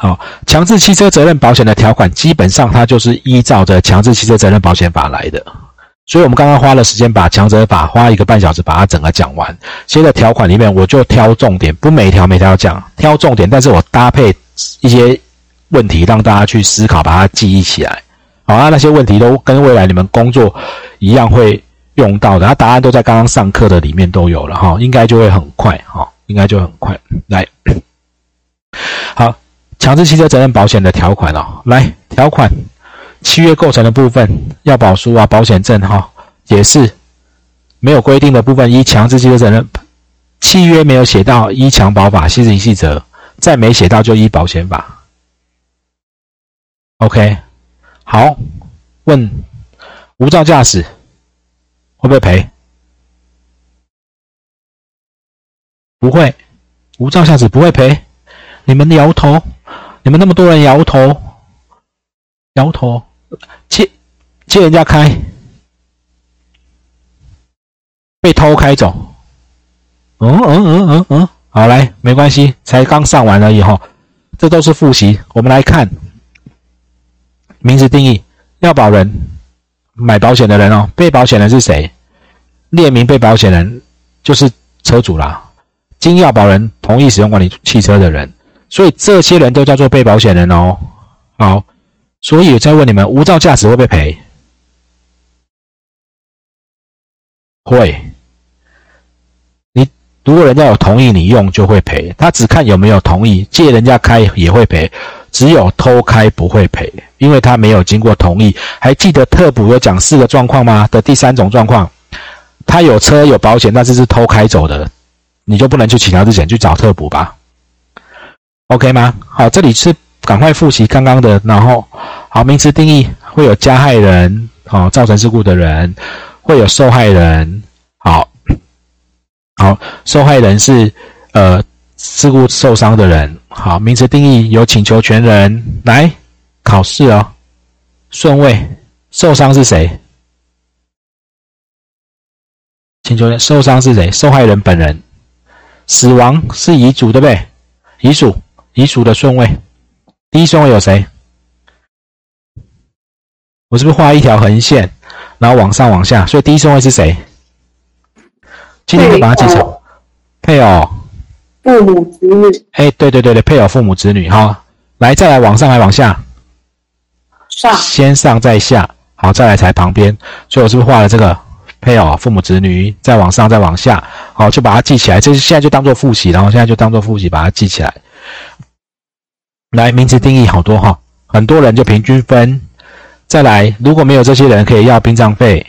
好，强制汽车责任保险的条款基本上它就是依照着强制汽车责任保险法来的，所以我们刚刚花了时间把强责法花一个半小时把它整个讲完。现在条款里面我就挑重点，不每条每条讲，挑重点，但是我搭配一些问题让大家去思考，把它记忆起来。好啊，那些问题都跟未来你们工作一样会用到的，它答案都在刚刚上课的里面都有了哈，应该就会很快哈，应该就很快来。好。强制汽车责任保险的条款哦，来条款，契约构成的部分要保书啊，保险证哈，也是没有规定的部分，依强制汽车责任契约没有写到依强保法细则细则，再没写到就依保险法。OK，好，问无照驾驶会不会赔？不会，无照驾驶不会赔，你们摇头。你们那么多人摇头，摇头，借借人家开，被偷开走，嗯嗯嗯嗯嗯，好来，没关系，才刚上完了以后，这都是复习。我们来看名词定义，要保人买保险的人哦，被保险人是谁？列明被保险人就是车主啦，经要保人同意使用管理汽车的人。所以这些人都叫做被保险人哦。好，所以再问你们，无照驾驶会不会赔？会。你如果人家有同意你用，就会赔。他只看有没有同意，借人家开也会赔。只有偷开不会赔，因为他没有经过同意。还记得特补有讲四个状况吗？的第三种状况，他有车有保险，但是是偷开走的，你就不能去请他之前去找特补吧。OK 吗？好，这里是赶快复习刚刚的，然后好，名词定义会有加害人，好，造成事故的人，会有受害人，好，好，受害人是呃事故受伤的人，好，名词定义有请求权人来考试哦，顺位，受伤是谁？请求人受伤是谁？受害人本人，死亡是遗嘱对不对？遗嘱。遗属的顺位，第一顺位有谁？我是不是画一条横线，然后往上往下？所以第一顺位是谁？今天就把它记成配偶、父母、子女。哎，对对对对，配偶、父母、子女。哈，来，再来往上，来往下？上。先上再下，好，再来才旁边。所以我是不是画了这个配偶、父母、子女？再往上，再往下，好，就把它记起来。这是现在就当做复习，然后现在就当做复习，把它记起来。来，名词定义好多哈，很多人就平均分。再来，如果没有这些人，可以要殡葬费，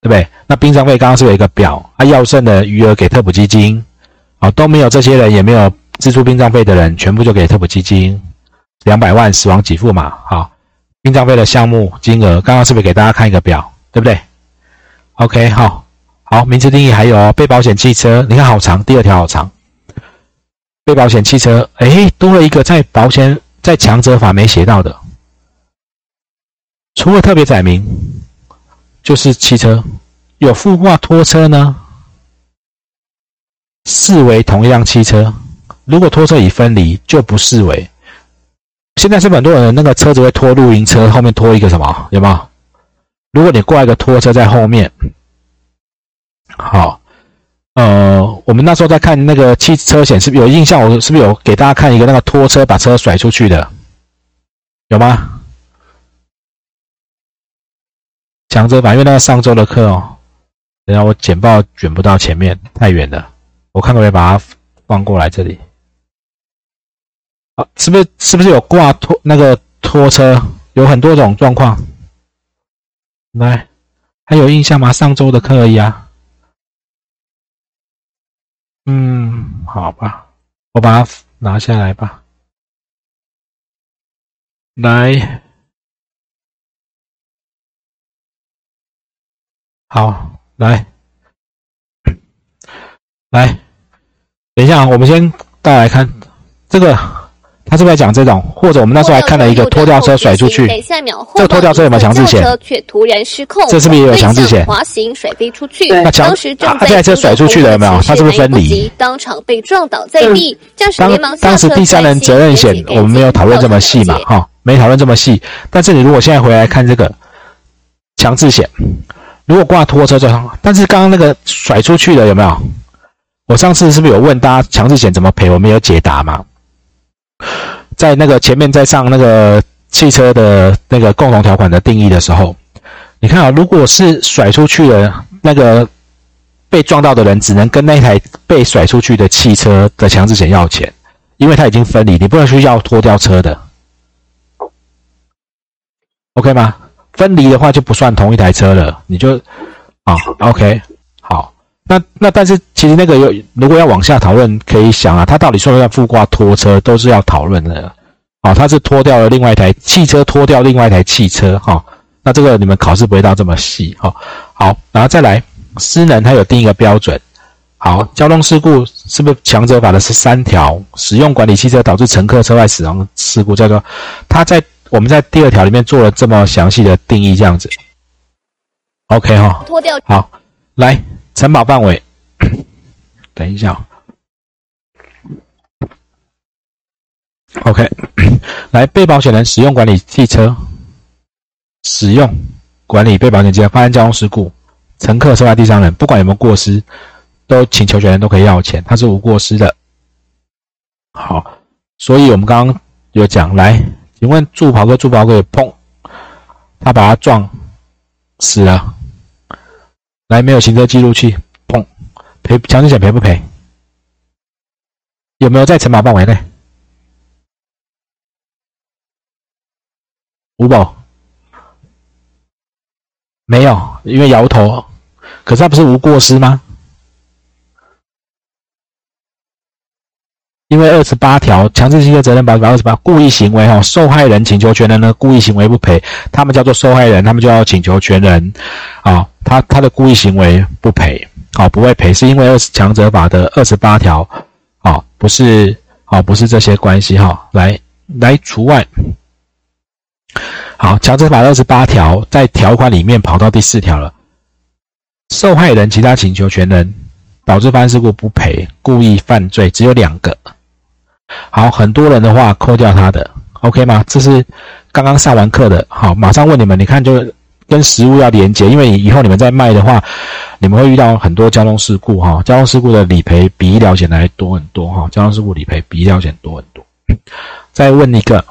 对不对？那殡葬费刚刚是有一个表，啊，要剩的余额给特补基金，好，都没有这些人，也没有支出殡葬费的人，全部就给特补基金，两百万死亡给付嘛，好，殡葬费的项目金额，刚刚是不是给大家看一个表，对不对？OK，好，好，名词定义还有哦被保险汽车，你看好长，第二条好长。被保险汽车，哎，多了一个在保险在强者法没写到的，除了特别载明，就是汽车有附挂拖车呢，视为同一辆汽车。如果拖车已分离，就不视为。现在是很多人那个车子会拖露营车，后面拖一个什么？有没有？如果你挂一个拖车在后面，好。呃，我们那时候在看那个汽车险，是不是有印象？我是不是有给大家看一个那个拖车把车甩出去的？有吗？强者版，因为那个上周的课哦，等下我简报卷不到前面，太远了。我看可不可以把它放过来这里。啊，是不是是不是有挂拖那个拖车？有很多种状况。来，还有印象吗？上周的课而已啊。嗯，好吧，我把它拿下来吧。来，好，来，来，等一下，我们先大家来看这个他是不是在讲这种？或者我们那时候还看了一个拖吊车甩出去，这个拖吊车有没有强制险？却突然失控，这是不是也有强制险？滑行甩飞出去，那当时这台车甩出去了有没有？它是不是分离？当场被撞倒在地，驾驶连忙当时第三人责任险我们没有讨论这么细嘛，哈，没讨论这么细。但是你如果现在回来看这个强制险，如果挂拖车就好，但是刚刚那个甩出去的有没有？我上次是不是有问大家强制险怎么赔？我们有解答吗？在那个前面在上那个汽车的那个共同条款的定义的时候，你看啊，如果是甩出去的那个被撞到的人，只能跟那台被甩出去的汽车的强制险要钱，因为他已经分离，你不能去要拖吊车的，OK 吗？分离的话就不算同一台车了，你就啊，OK，好。那那但是其实那个有，如果要往下讨论，可以想啊，它到底算不算附挂拖车，都是要讨论的。哦，它是拖掉了另外一台汽车，拖掉另外一台汽车，哈。那这个你们考试不会到这么细，哈。好，然后再来，私能它有定一个标准。好，交通事故是不是强者法的是三条？使用管理汽车导致乘客车外死亡事故叫做，他在我们在第二条里面做了这么详细的定义，这样子。OK 哈。脱掉。好，来。承保范围，等一下，OK，来被保险人使用管理汽车，使用管理被保险机发生交通事故，乘客受害第三人，不管有没有过失，都请求权人都可以要钱，他是无过失的。好，所以我们刚刚有讲，来，请问助跑哥，助跑哥碰，他把他撞死了。来，没有行车记录器，砰，赔强制险赔不赔？有没有在承保范围内？五保没有，因为摇头。可是他不是无过失吗？因为二十八条强制汽车责任保险法二十八故意行为哈，受害人请求权人呢故意行为不赔，他们叫做受害人，他们就要请求权人啊。他他的故意行为不赔，好不会赔，是因为二十强者法的二十八条，好不是好不是这些关系哈，来来除外。好，强者法二十八条在条款里面跑到第四条了，受害人其他请求权人导致发生事故不赔，故意犯罪只有两个。好，很多人的话扣掉他的，OK 吗？这是刚刚上完课的，好，马上问你们，你看就。跟实物要连接，因为以后你们在卖的话，你们会遇到很多交通事故哈。交通事故的理赔比医疗险来多很多哈。交通事故理赔比医疗险多很多。再问一个，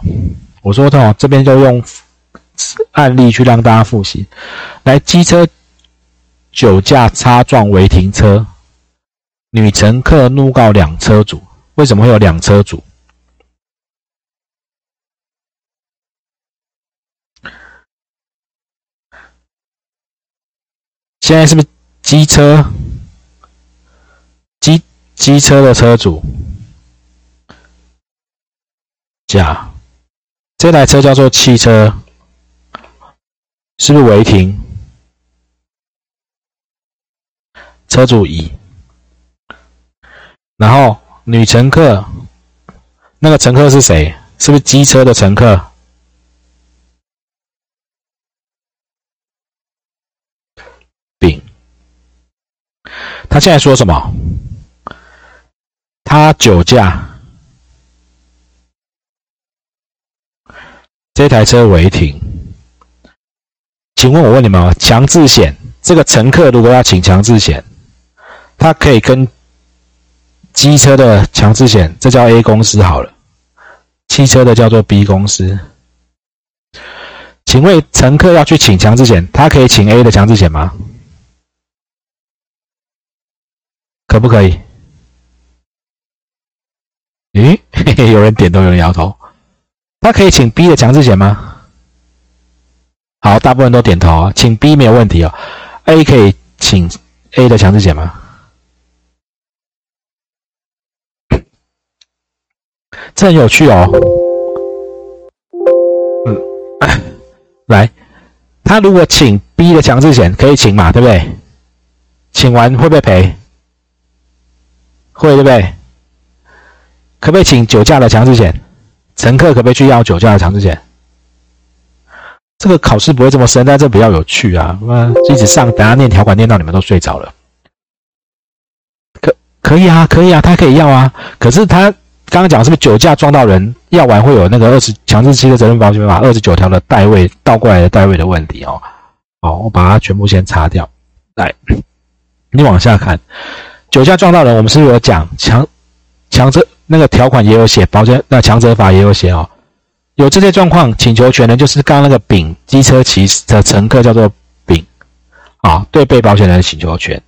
我说的这边就用案例去让大家复习。来，机车酒驾擦撞违停车，女乘客怒告两车主，为什么会有两车主？现在是不是机车机机车的车主甲，这台车叫做汽车，是不是违停？车主乙，然后女乘客，那个乘客是谁？是不是机车的乘客？他现在说什么？他酒驾，这台车违停。请问我问你们哦，强制险这个乘客如果要请强制险，他可以跟机车的强制险，这叫 A 公司好了，汽车的叫做 B 公司。请问乘客要去请强制险，他可以请 A 的强制险吗？可不可以？咦，嘿嘿，有人点头，有人摇头。他可以请 B 的强制险吗？好，大部分都点头啊，请 B 没有问题哦。A 可以请 A 的强制险吗？这很有趣哦。嗯，来，他如果请 B 的强制险，可以请嘛，对不对？请完会不会赔？会对不对？可不可以请酒驾的强制险？乘客可不可以去要酒驾的强制险？这个考试不会这么深，但这比较有趣啊！那一直上，等下念条款念到你们都睡着了。可可以啊，可以啊，他可以要啊。可是他刚刚讲是不是酒驾撞到人，要完会有那个二十强制期的责任保险法二十九条的代位倒过来的代位的问题哦。好，我把它全部先擦掉。来，你往下看，酒驾撞到人，我们是不是有讲强强制那个条款也有写，保险那强责法也有写哦。有这些状况，请求权人就是刚刚那个丙机车骑的乘客叫做丙，啊，对被保险人的请求权，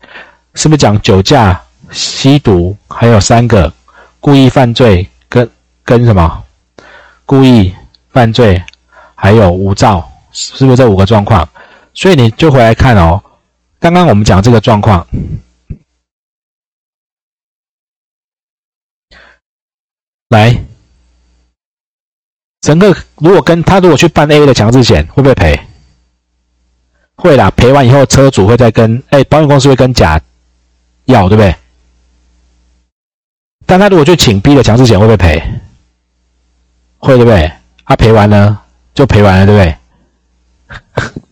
是不是讲酒驾、吸毒，还有三个故意犯罪跟跟什么故意犯罪，还有无照，是不是这五个状况？所以你就回来看哦，刚刚我们讲这个状况，来。乘客如果跟他如果去办 A 的强制险，会不会赔？会啦，赔完以后车主会再跟哎保险公司会跟甲要，对不对？但他如果去请 B 的强制险，会不会赔？会，对不对？他赔完了就赔完了，对不对？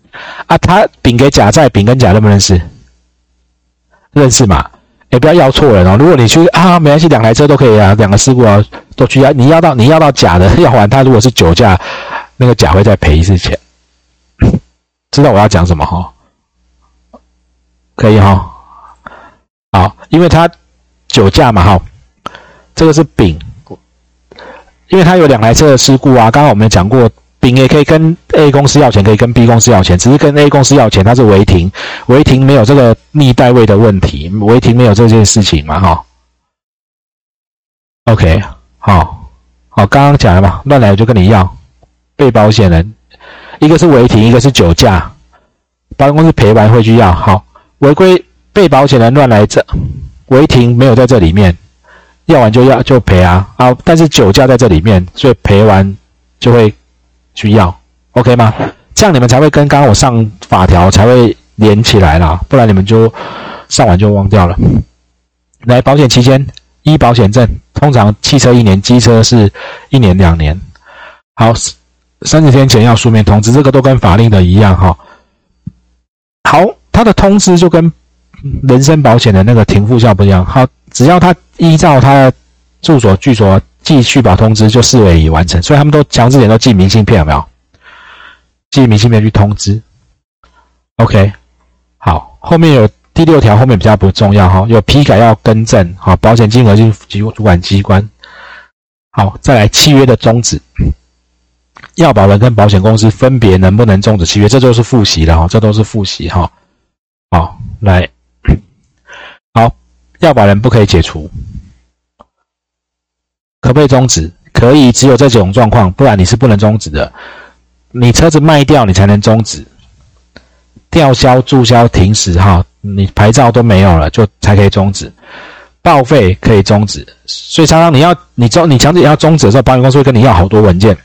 啊，他丙给甲债，丙跟甲认不认识？认识嘛？哎，不要要错人哦。如果你去啊，没关系，两台车都可以啊，两个事故啊。都去要你要到你要到假的要还他如果是酒驾，那个甲会再赔一次钱，知道我要讲什么哈？可以哈？好，因为他酒驾嘛哈，这个是丙，因为他有两台车的事故啊。刚刚我们讲过，丙也可以跟 A 公司要钱，可以跟 B 公司要钱，只是跟 A 公司要钱，他是违停，违停没有这个逆代位的问题，违停没有这件事情嘛哈？OK。好，好，刚刚讲了嘛，乱来我就跟你要。被保险人，一个是违停，一个是酒驾，保险公司赔完会去要。好，违规被保险人乱来这，违停没有在这里面，要完就要就赔啊。啊，但是酒驾在这里面，所以赔完就会去要，OK 吗？这样你们才会跟刚刚我上法条才会连起来啦，不然你们就上完就忘掉了。来，保险期间。医保险证通常汽车一年，机车是一年两年。好，三十天前要书面通知，这个都跟法令的一样哈。好，他的通知就跟人身保险的那个停付效不一样。好，只要他依照他的住所居所寄续保通知，就视为已完成。所以他们都强制点都寄明信片，有没有？寄明信片去通知。OK，好，后面有。第六条后面比较不重要哈，有批改要更正，好，保险金额就主主管机关。好，再来契约的终止，要保人跟保险公司分别能不能终止契约，这就是复习了哈，这都是复习哈。好，来，好，要保人不可以解除，可不可以终止？可以，只有这几种状况，不然你是不能终止的。你车子卖掉，你才能终止，吊销、注销、停驶哈。你牌照都没有了，就才可以终止报废，可以终止。所以常常你要你终你强制要终止的时候，保险公司会跟你要好多文件。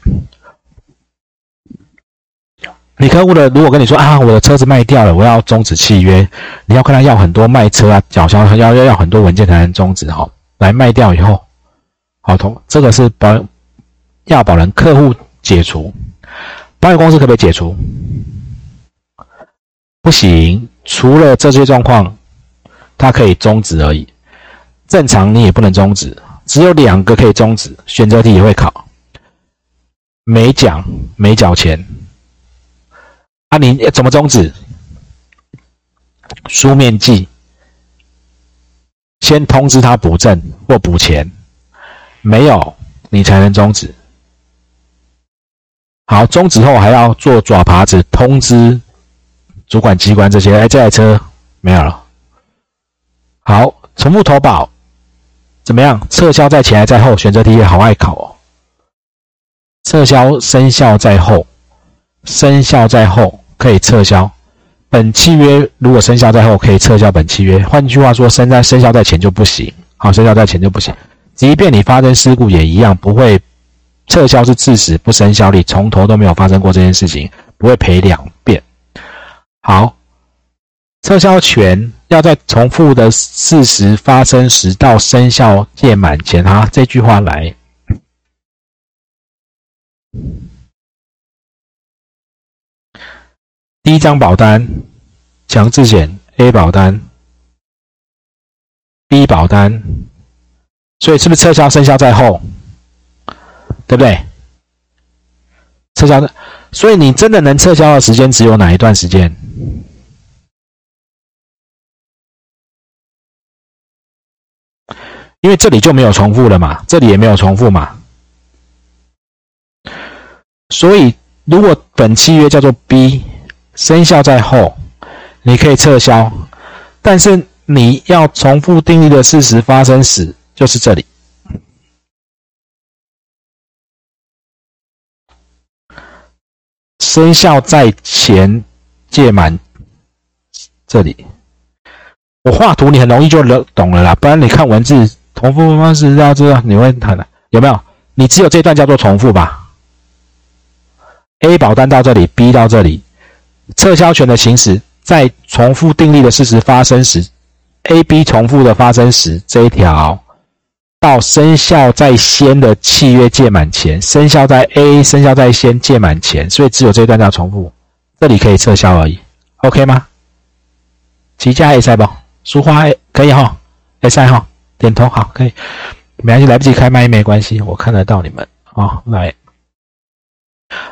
你客户的如果跟你说啊，我的车子卖掉了，我要终止契约，你要跟他要很多卖车啊、缴销要要要很多文件才能终止哈。来卖掉以后，好同这个是保要保人客户解除，保险公司可不可以解除？不行。除了这些状况，它可以终止而已。正常你也不能终止，只有两个可以终止。选择题也会考，没讲没缴钱，啊，你怎么终止？书面记，先通知他补证或补钱，没有你才能终止。好，终止后还要做爪耙子通知。主管机关这些，哎，这台车没有了。好，重复投保怎么样？撤销在前还在后？选择题也好爱考哦。撤销生效在后，生效在后可以撤销。本契约如果生效在后可以撤销本契约。换句话说，生在生效在前就不行。好，生效在前就不行。即便你发生事故也一样，不会撤销是致死不生效力，从头都没有发生过这件事情，不会赔两遍。好。撤销权要在重复的事实发生时到生效届满前哈这句话来。第一张保单强制险 a 保单 b 保单。所以是不是撤销生效在后？对不对？撤销的所以你真的能撤销的时间只有哪一段时间？因为这里就没有重复了嘛，这里也没有重复嘛，所以如果本契约叫做 B，生效在后，你可以撤销，但是你要重复定义的事实发生时，就是这里，生效在前届满这里，我画图你很容易就懂了啦，不然你看文字。重复方式要知道你会很难有没有？你只有这段叫做重复吧？A 保单到这里，B 到这里，撤销权的行使在重复订立的事实发生时，A、B 重复的发生时这一条到生效在先的契约届满前，生效在 A 生效在先届满前，所以只有这一段叫重复，这里可以撤销而已，OK 吗？齐家 A 赛不？书花可以哈，A 赛哈。点头好，可以，没关系，来不及开麦没关系，我看得到你们啊。来，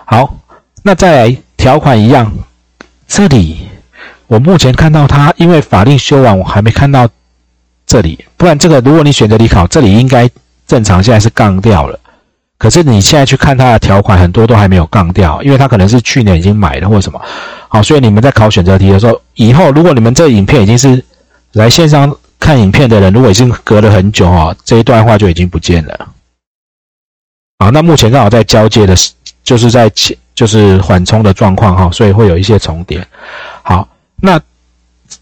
好，那再来条款一样，这里我目前看到它，因为法令修完，我还没看到这里。不然这个，如果你选择离考，这里应该正常，现在是杠掉了。可是你现在去看它的条款，很多都还没有杠掉，因为它可能是去年已经买了或什么。好，所以你们在考选择题的时候，以后如果你们这影片已经是来线上。看影片的人，如果已经隔了很久哈，这一段话就已经不见了。好，那目前刚好在交接的，就是在，就是缓冲的状况哈，所以会有一些重叠。好，那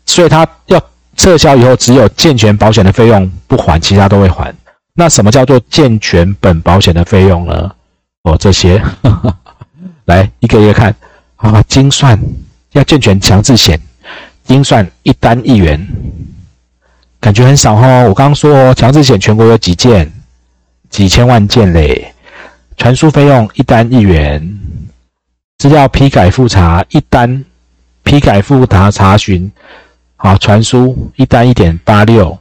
所以他要撤销以后，只有健全保险的费用不还，其他都会还。那什么叫做健全本保险的费用呢？哦，这些，来一个一个看。啊，精算要健全强制险，精算一单一元。感觉很少哈，我刚刚说强制险全国有几件，几千万件嘞。传输费用一单一元，资料批改复查一单，批改复查查询，好传输一单一点八六，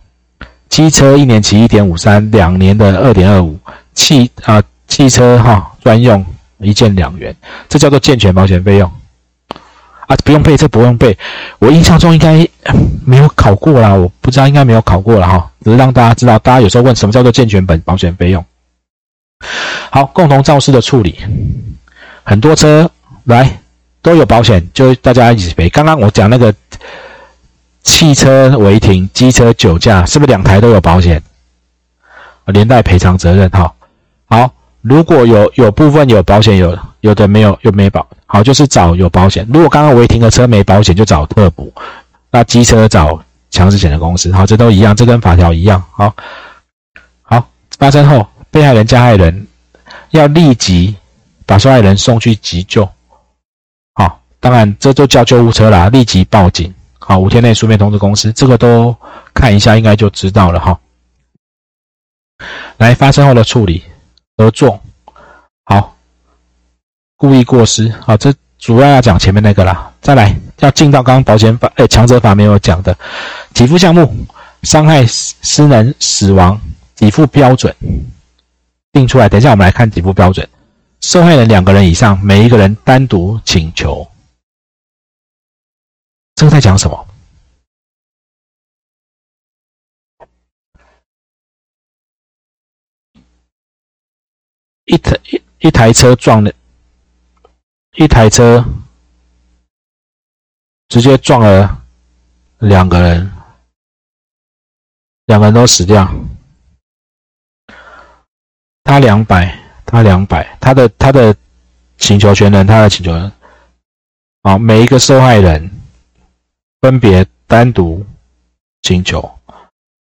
机车一年期一点五三，两年的二点二五，汽啊汽车哈专用一件两元，这叫做健全保险费用。啊，不用背，这不用背。我印象中应该没有考过啦，我不知道应该没有考过了哈。只是让大家知道，大家有时候问什么叫做健全本保险费用。好，共同肇事的处理，很多车来都有保险，就大家一起赔。刚刚我讲那个汽车违停、机车酒驾，是不是两台都有保险？连带赔偿责任哈。好，如果有有部分有保险，有有的没有，又没保。好，就是找有保险。如果刚刚违停的车没保险，就找特补。那机车找强制险的公司。好，这都一样，这跟法条一样。好，好，发生后，被害人、加害人要立即把受害人送去急救。好，当然这就叫救护车啦，立即报警。好，五天内书面通知公司，这个都看一下，应该就知道了哈。来，发生后的处理，合作。好。故意过失，好，这主要要讲前面那个啦。再来，要进到刚刚保险法，哎，强者法没有讲的，给付项目，伤害失能死亡，给付标准定出来。等一下我们来看给付标准，受害人两个人以上，每一个人单独请求，这个在讲什么？一台一一台车撞了。一台车直接撞了两个人，两个人都死掉。他两百，他两百，他的他的请求权人，他的请求人，好，每一个受害人分别单独请求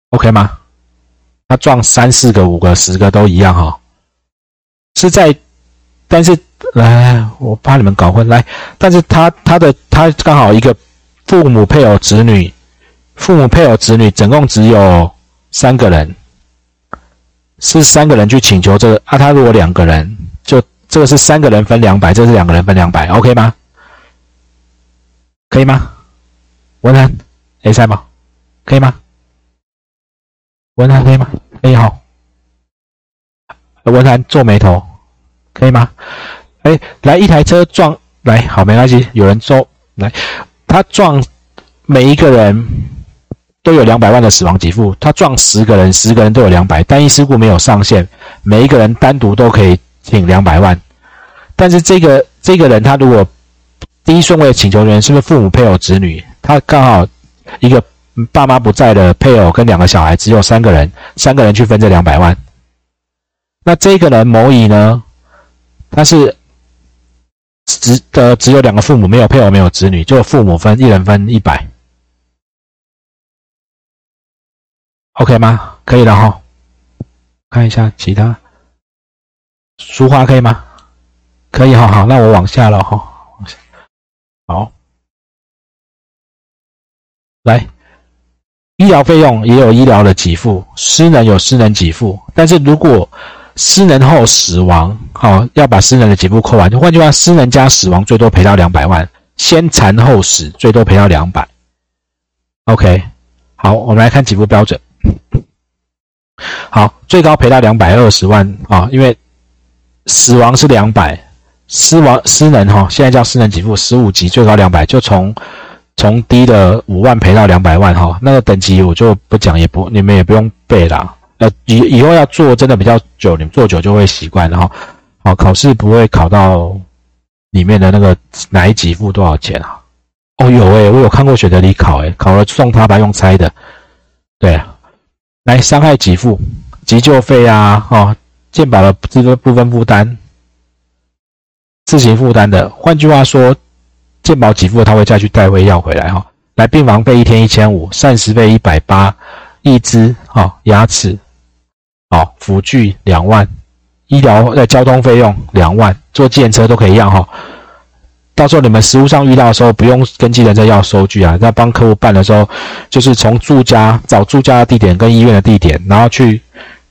，OK 吗？他撞三四个、五个、十个都一样哈，是在，但是。来，我怕你们搞混。来，但是他他的他刚好一个父母配偶子女，父母配偶子女总共只有三个人，是三个人去请求这个啊。他如果两个人，就这个是三个人分两百，这是两个人分两百，OK 吗？可以吗？文涵，A 三吗？可以吗？文涵可以吗？可以好。文涵皱眉头，可以吗？哎，来一台车撞来，好没关系，有人说来，他撞每一个人都有两百万的死亡给付，他撞十个人，十个人都有两百，单一事故没有上限，每一个人单独都可以请两百万，但是这个这个人他如果第一顺位请求人是不是父母、配偶、子女？他刚好一个爸妈不在的配偶跟两个小孩，只有三个人，三个人去分这两百万。那这个人某乙呢，他是。只的只有两个父母，没有配偶，没有子女，就父母分，一人分一百，OK 吗？可以了哈。看一下其他，书画可以吗？可以哈，好，那我往下了哈。往下好，来，医疗费用也有医疗的给付，私人有私人给付，但是如果失能后死亡，好，要把失能的给付扣完。就换句话，失能加死亡最多赔到两百万，先残后死最多赔到两百。OK，好，我们来看给付标准。好，最高赔到两百二十万啊，因为死亡是两百，失亡失能哈，现在叫失能给付十五级，最高两百，就从从低的五万赔到两百万哈。那个等级我就不讲，也不你们也不用背啦。呃，以以后要做真的比较久，你们做久就会习惯，然后，好考试不会考到里面的那个哪一级付多少钱啊？哦，有诶，我有看过选择题考，诶，考了送他吧，用猜的。对，来伤害给付、急救费啊，哦，健保的这个部分负担，自行负担的。换句话说，健保给付他会再去代位要回来哈。来病房费一天一千五，膳食费一百八，义肢哈牙齿。哦，辅具两万，医疗呃交通费用两万，坐计程车都可以要哈。到时候你们实务上遇到的时候，不用跟计程车要收据啊。在帮客户办的时候，就是从住家找住家的地点跟医院的地点，然后去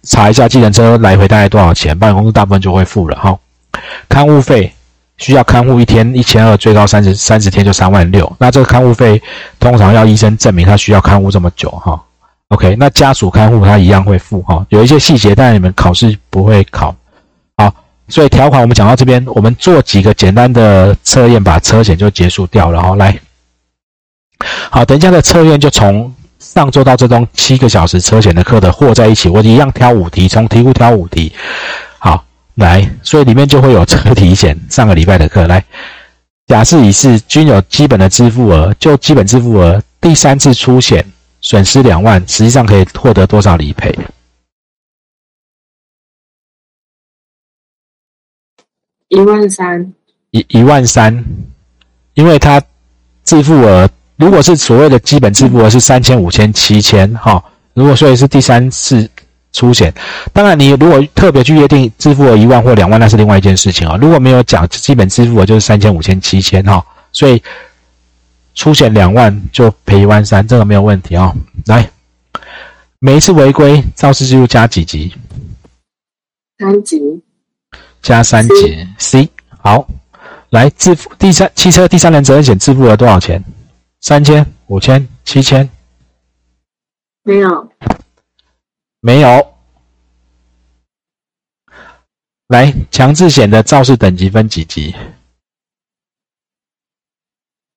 查一下计程车来回大概多少钱，保险公司大部分就会付了哈。看护费需要看护一天一千二，最高三十三十天就三万六。那这个看护费通常要医生证明他需要看护这么久哈。OK，那家属看护他一样会付哈，有一些细节，但你们考试不会考。好，所以条款我们讲到这边，我们做几个简单的测验，把车险就结束掉了哈。来，好，等一下的测验就从上周到这中七个小时车险的课的和在一起，我一样挑五题，从题库挑五题。好，来，所以里面就会有车体险上个礼拜的课。来，假设乙是均有基本的支付额，就基本支付额第三次出险。损失两万，实际上可以获得多少理赔？一万三，一一万三，因为它自付额如果是所谓的基本自付额是三千、五千、七千，哈，如果所以是第三次出险，当然你如果特别去约定支付额一万或两万，那是另外一件事情啊。如果没有讲基本支付额就是三千、五千、七千，哈，所以。出险两万就赔一万三，这个没有问题啊。来，每一次违规肇事记录加几级？三级。加三级。C。好，来自付第三汽车第三人责任险自付额多少钱？三千、五千、七千？没有。没有。来，强制险的肇事等级分几级？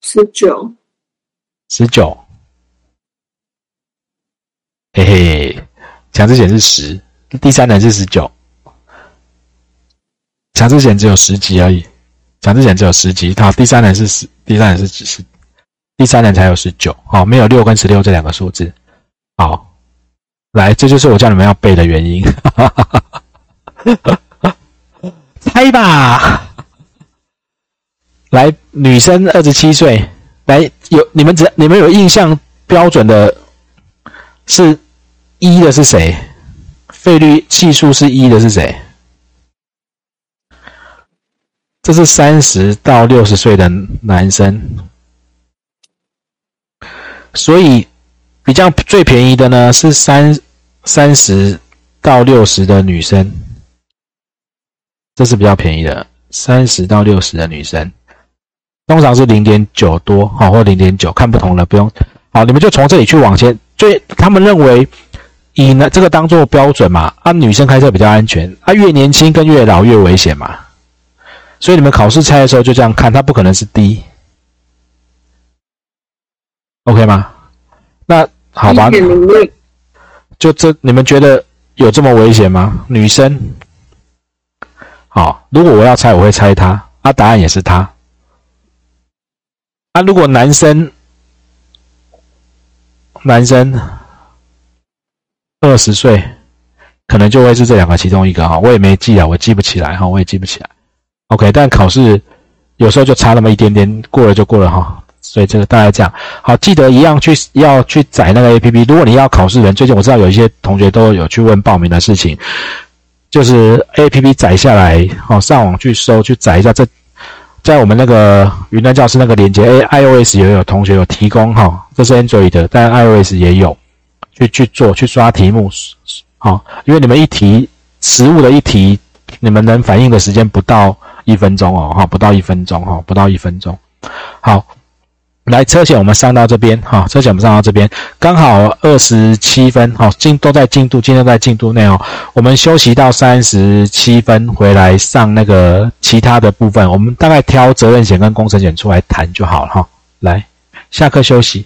十九，十九，嘿嘿，强制险是十，第三人是十九，强制险只有十级而已，强制险只有十级，好，第三人是十，第三人是十，第三人才有十九，好，没有六跟十六这两个数字，好，来，这就是我叫你们要背的原因，猜吧。来，女生二十七岁，来有你们只你们有印象标准的，是一的是谁？费率系数是一的是谁？这是三十到六十岁的男生，所以比较最便宜的呢是三三十到六十的女生，这是比较便宜的，三十到六十的女生。通常是零点九多，好，或零点九，看不同的，不用。好，你们就从这里去往前。最他们认为以呢这个当做标准嘛，啊，女生开车比较安全，啊，越年轻跟越老越危险嘛。所以你们考试猜的时候就这样看，它不可能是低。OK 吗？那好吧，就这，你们觉得有这么危险吗？女生，好，如果我要猜，我会猜他，啊，答案也是他。啊，如果男生，男生二十岁，可能就会是这两个其中一个哈，我也没记啊，我记不起来哈，我也记不起来。OK，但考试有时候就差那么一点点，过了就过了哈。所以这个大概这样，好，记得一样去要去载那个 APP。如果你要考试人，最近我知道有一些同学都有去问报名的事情，就是 APP 载下来，哦，上网去搜去载一下。这在我们那个云端教室那个连接，A iOS 也有同学有提供哈，这是 Android 的，但 iOS 也有去去做去刷题目，好，因为你们一题实物的一题，你们能反应的时间不到一分钟哦，哈，不到一分钟哈，不到一分钟，好。来车险，我们上到这边哈，车险我们上到这边，刚好二十七分哈，进都在进度，今天在进度内哦。我们休息到三十七分回来上那个其他的部分，我们大概挑责任险跟工程险出来谈就好了哈。来，下课休息。